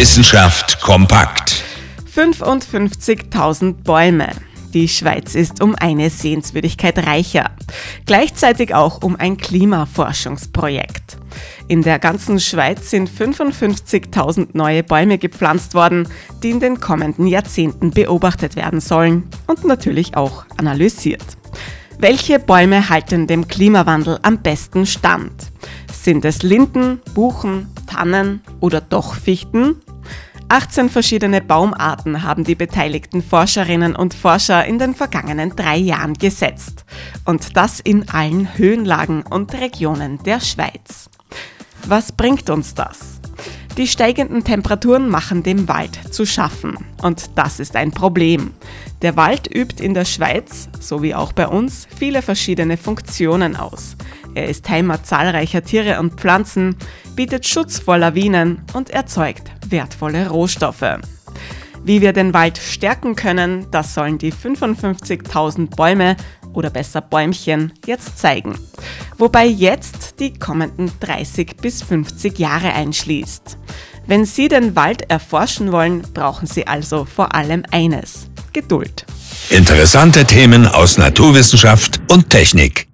Wissenschaft kompakt. 55.000 Bäume. Die Schweiz ist um eine Sehenswürdigkeit reicher. Gleichzeitig auch um ein Klimaforschungsprojekt. In der ganzen Schweiz sind 55.000 neue Bäume gepflanzt worden, die in den kommenden Jahrzehnten beobachtet werden sollen und natürlich auch analysiert. Welche Bäume halten dem Klimawandel am besten stand? Sind es Linden, Buchen, Tannen oder doch Fichten? 18 verschiedene Baumarten haben die beteiligten Forscherinnen und Forscher in den vergangenen drei Jahren gesetzt. Und das in allen Höhenlagen und Regionen der Schweiz. Was bringt uns das? Die steigenden Temperaturen machen dem Wald zu schaffen. Und das ist ein Problem. Der Wald übt in der Schweiz, so wie auch bei uns, viele verschiedene Funktionen aus. Er ist Heimat zahlreicher Tiere und Pflanzen, bietet Schutz vor Lawinen und erzeugt wertvolle Rohstoffe. Wie wir den Wald stärken können, das sollen die 55.000 Bäume oder besser Bäumchen jetzt zeigen. Wobei jetzt die kommenden 30 bis 50 Jahre einschließt. Wenn Sie den Wald erforschen wollen, brauchen Sie also vor allem eines, Geduld. Interessante Themen aus Naturwissenschaft und Technik.